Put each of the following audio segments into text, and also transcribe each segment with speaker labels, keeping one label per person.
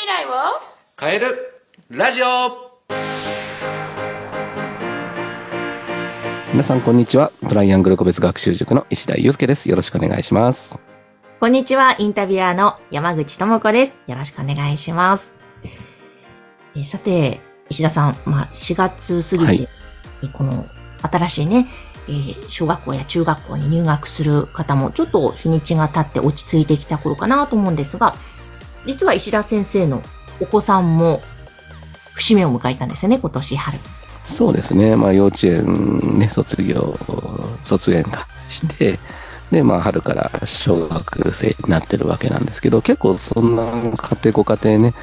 Speaker 1: 未来を？
Speaker 2: 変えるラジオ
Speaker 3: 皆さん、こんにちは。トライアングル個別学習塾の石田祐介です。よろしくお願いします。
Speaker 1: こんにちは、インタビュアーの山口智子です。よろしくお願いします。えーさて、石田さん、まあ、4月過ぎて、
Speaker 3: はい
Speaker 1: えーこの新しいね、えー小学校や中学校に入学する方もちょっと日にちが経って落ち着いてきた頃かなと思うんですが、実は石田先生のお子さんも節目を迎えたんですよね、今年春。
Speaker 3: そうですね。まあ、幼稚園ね、卒業、卒園がして、で、まあ、春から小学生になってるわけなんですけど、結構そんな家庭、ご家庭ね、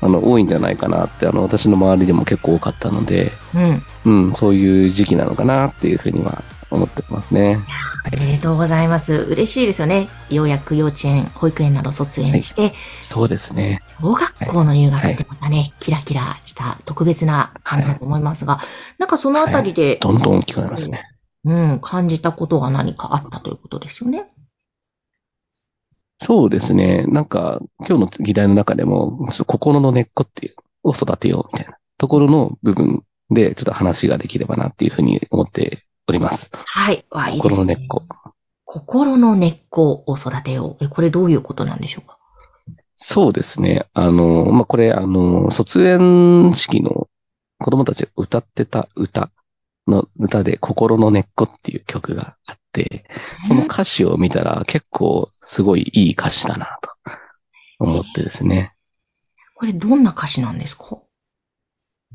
Speaker 3: あの、多いんじゃないかなって、あの、私の周りでも結構多かったので、
Speaker 1: うん。
Speaker 3: うん、そういう時期なのかなっていうふうには思ってますね。
Speaker 1: おめでとうございます。嬉しいですよね。ようやく幼稚園、保育園など卒園して、
Speaker 3: そうですね。
Speaker 1: 小学校の入学ってまたね、キラキラした特別な感じだと思いますが、なんかそのあたりで、
Speaker 3: どんどん大きくなりますね。
Speaker 1: うん、感じたことが何かあったということですよね。
Speaker 3: そうですね。なんか、今日の議題の中でも、心の根っこっていう、を育てようみたいなところの部分で、ちょっと話ができればなっていうふうに思っております。
Speaker 1: はい。わ、いいですね。
Speaker 3: 心の根っこ。
Speaker 1: 心の根っこを育てよう。え、これどういうことなんでしょうか？
Speaker 3: そうですね。あの、まあ、これ、あの、卒園式の子供たちが歌ってた歌の歌で、心の根っこっていう曲があって、その歌詞を見たら結構すごいいい歌詞だなと思ってですね。
Speaker 1: これどんな歌詞なんですか？
Speaker 3: ちょっ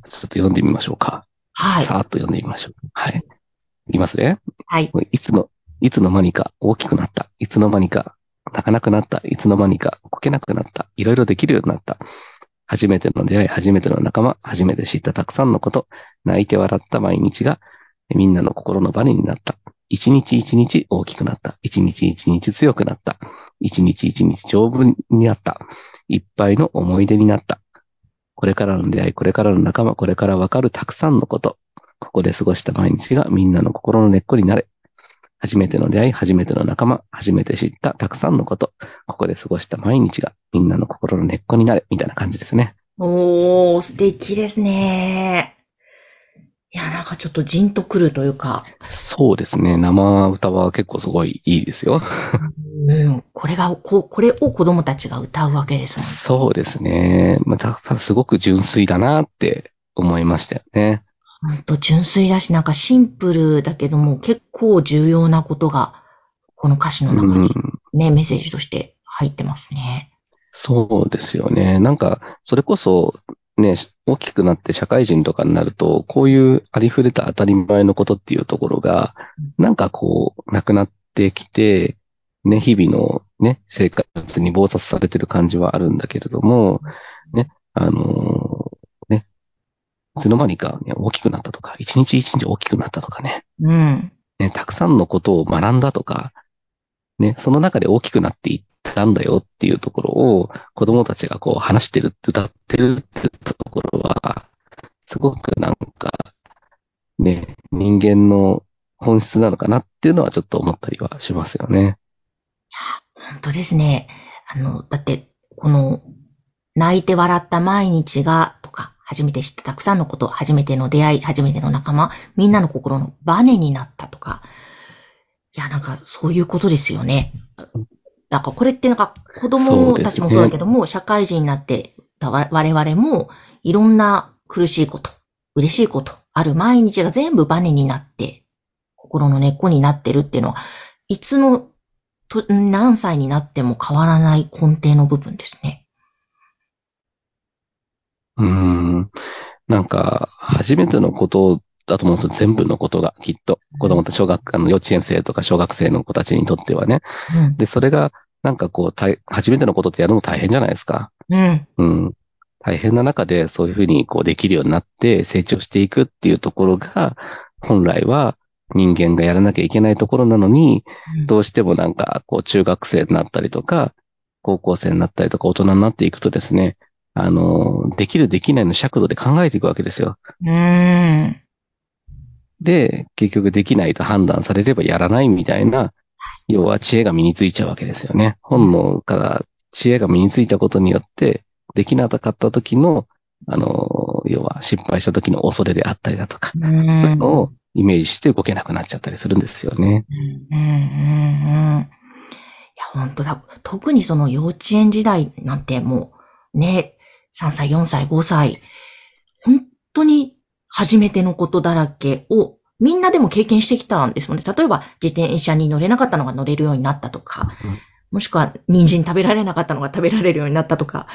Speaker 3: と読んでみましょうか。
Speaker 1: はい。
Speaker 3: さーっと読んでみましょう。はい。いきますね。
Speaker 1: はい。
Speaker 3: いつの、いつの間にか大きくなった。いつの間にか泣かなくなった。いつの間にかこけなくなった。いろいろできるようになった。初めての出会い、初めての仲間、初めて知ったたくさんのこと、泣いて笑った毎日がみんなの心のバネになった。一日一日大きくなった。一日一日強くなった。一日一日丈夫になった。いっぱいの思い出になった。これからの出会い、これからの仲間、これからわかるたくさんのこと。ここで過ごした毎日がみんなの心の根っこになれ。初めての出会い、初めての仲間、初めて知ったたくさんのこと。ここで過ごした毎日がみんなの心の根っこになれ。みたいな感じですね。
Speaker 1: おー、素敵ですね。いや、なんかちょっとジンとくるというか、
Speaker 3: そうですね。生歌は結構すごいいいですよ。
Speaker 1: うん、これが、ここれを子供たちが歌うわけですもん
Speaker 3: そうですね。また、すごく純粋だなって思いましたよね。
Speaker 1: ほんと純粋だし、なんかシンプルだけども結構重要なことが、この歌詞の
Speaker 3: う
Speaker 1: 中に
Speaker 3: ん。
Speaker 1: ね、メッセージとして入ってますね。
Speaker 3: そうですよね。なんか、それこそ、ね、大きくなって社会人とかになると、こういうありふれた当たり前のことっていうところが、なんかこう、なくなってきて、ね、日々のね、生活に暴殺されてる感じはあるんだけれども、ね、あのーね、いつの間にか、ね、大きくなったとか、一日一日大きくなったとかね、
Speaker 1: うん。
Speaker 3: ね、たくさんのことを学んだとか、ね、その中で大きくなっていったんだよっていうところを子供たちがこう話してる、歌ってるってところは、すごくなんか、ね、人間の本質なのかなっていうのはちょっと思ったりはしますよね。
Speaker 1: 本当ですね。あの、だって、この、泣いて笑った毎日が、初めて知ったたくさんのこと、初めての出会い、初めての仲間、みんなの心のバネになったとか、いや、なんか、そういうことですよね。なんか、これってなんか、子供たちもそうだけども、社会人になってた我我々も、いろんな苦しいこと、嬉しいこと、ある毎日が全部バネになって、心の根っこになってるっていうのは、いつのと何歳になっても変わらない根底の部分ですね。
Speaker 3: うーん。なんか、初めてのことだと思うんですよ。全部のことが、きっと。子供たち、小学、あの、幼稚園生とか小学生の子たちにとってはね。
Speaker 1: うん。
Speaker 3: で、それが、なんかこう、大初めてのことってやるの大変じゃないですか。
Speaker 1: うん。
Speaker 3: うん。大変な中でそういうふうにこうできるようになって成長していくっていうところが、本来は人間がやらなきゃいけないところなのに、どうしてもなんかこう中学生になったりとか、高校生になったりとか大人になっていくとですね、あの、できるできないの尺度で考えていくわけですよ。
Speaker 1: うーん。
Speaker 3: で、結局できないと判断されればやらないみたいな、要は知恵が身についちゃうわけですよね。本能から知恵が身についたことによって、できなかった時の、あの、要は失敗した時の恐れであったりだとか、
Speaker 1: うん
Speaker 3: そういうのをイメージして動けなくなっちゃったりするんですよね。
Speaker 1: うんうんうんうん。いや、本当だ。特にその幼稚園時代なんてもう、ね、3歳、4歳、5歳、本当に初めてのことだらけをみんなでも経験してきたんですもんね。例えば自転車に乗れなかったのが乗れるようになったとか、
Speaker 3: うん
Speaker 1: もしくは人参食べられなかったのが食べられるようになったとか、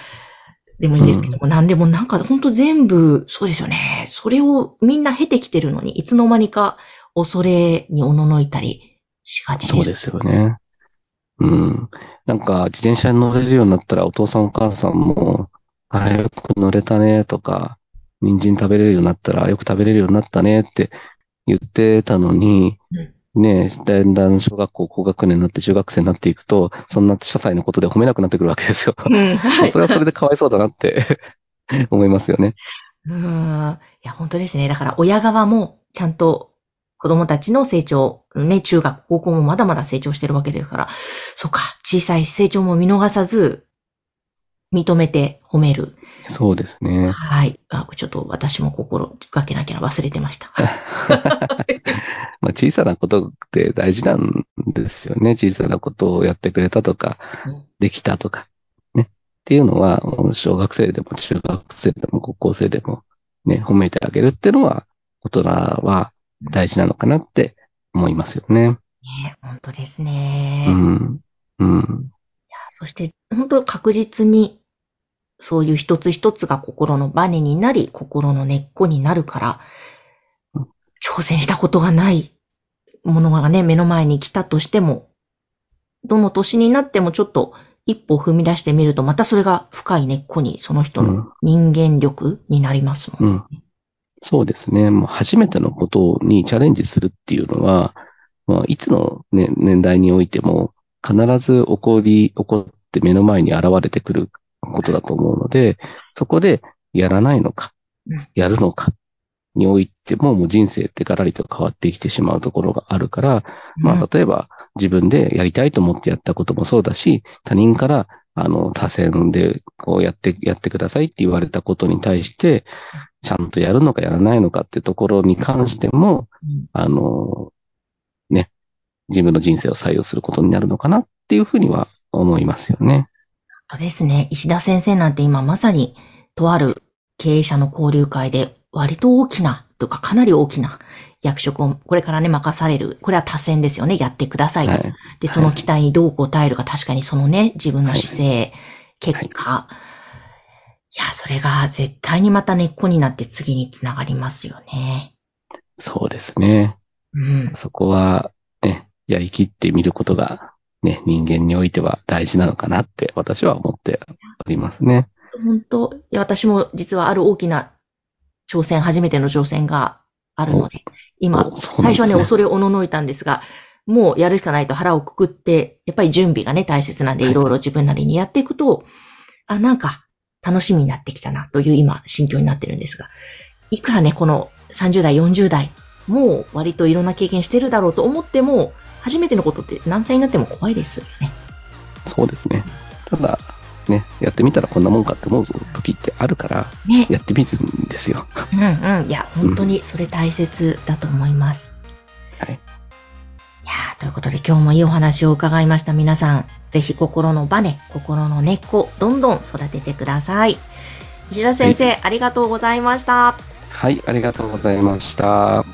Speaker 1: でもいいんですけども、何でもなんか本当全部、そうですよね。それをみんな経てきてるのに、いつの間にか恐れにおののいたりしがちです。
Speaker 3: そうですよね。うん。なんか、自転車に乗れるようになったら、お父さんお母さんも、あ、よく乗れたね、とか、人参食べれるようになったら、よく食べれるようになったねって言ってたのに、ねえ、だんだん小学校高学年になって中学生になっていくと、そんな些細なことで褒めなくなってくるわけですよ。
Speaker 1: うん、はい。
Speaker 3: それはそれでかわいそうだなって 思いますよね。
Speaker 1: うん。いや、本当ですね。だから親側もちゃんと子供たちの成長、ね、中学、高校もまだまだ成長してるわけですから、そっか、小さい成長も見逃さず、認めて褒める。
Speaker 3: そうですね。
Speaker 1: はい。あ、ちょっと私も心がけなきゃ忘れてました。
Speaker 3: まあ小さなことって大事なんですよね。小さなことをやってくれたとか
Speaker 1: うん、
Speaker 3: できたとか、ね。っていうのは、小学生でも中学生でも高校生でも、ね、褒めてあげるっていうのは、大人は大事なのかなって思いますよね。
Speaker 1: ね、本当ですね。
Speaker 3: うん。うん。
Speaker 1: そして、本当確実に、そういう一つ一つが心のバネになり、心の根っこになるから
Speaker 3: うん、
Speaker 1: 挑戦したことがないものがね、目の前に来たとしても、どの年になってもちょっと一歩踏み出してみると、またそれが深い根っこに、その人の人間力になりますもん。
Speaker 3: うん。そうですね。もう初めてのことにチャレンジするっていうのは、まあ、いつの、ね、年代においても必ず起こり、起こって目の前に現れてくることだと思うので、そこでやらないのか
Speaker 1: うん、
Speaker 3: やるのかにおいても、もう人生ってガラリと変わってきてしまうところがあるから、ま
Speaker 1: うん。
Speaker 3: あ、例えば自分でやりたいと思ってやったこともそうだし、他人から、あの、他選でこうやって、やってくださいって言われたことに対して、ちゃんとやるのかやらないのかってところに関しても、
Speaker 1: うん。
Speaker 3: あの、ね、自分の人生を採用することになるのかなっていうふうには思いますよね。
Speaker 1: そうですね。石田先生なんて今まさに、とある経営者の交流会で、割と大きな、とかかなり大きな役職をこれからね、任される。これは多選ですよね。やってくださいと。
Speaker 3: はい。
Speaker 1: で、その期待にどう答えるか、確かにそのね、自分の姿勢、結果、い、や、それが絶対にまた根っこになって次につながりますよね。
Speaker 3: そうですね。
Speaker 1: うん。
Speaker 3: そこは、ね、やりきってみることが、ね、人間においては大事なのかなって私は思っておりますね。
Speaker 1: 本当？いや、私も実はある大きな挑戦、初めての挑戦があるので、今、
Speaker 3: ね。
Speaker 1: 最初はね、恐れおののいたんですが、もうやるしかないと腹をくくって、やっぱり準備がね、大切なんで、
Speaker 3: はい。
Speaker 1: いろいろ自分なりにやっていくと、あ、なんか、楽しみになってきたな、という今、心境になってるんですが、いくらね、この30代、40代、もう割といろんな経験してるだろうと思っても、初めてのことって何歳になっても怖いですよね。
Speaker 3: そうですね。ただ、ね、やってみたらこんなもんかって思う時ってあるから、
Speaker 1: ね。
Speaker 3: やってみるんですよ。
Speaker 1: うんうん。いや、本当にそれ大切だと思います。
Speaker 3: はい。
Speaker 1: いやーということで今日もいいお話を伺いました皆さん。ぜひ心のバネ、心の根っこ、どんどん育ててください。石田先生、ありがとうございました。
Speaker 3: はい、ありがとうございました。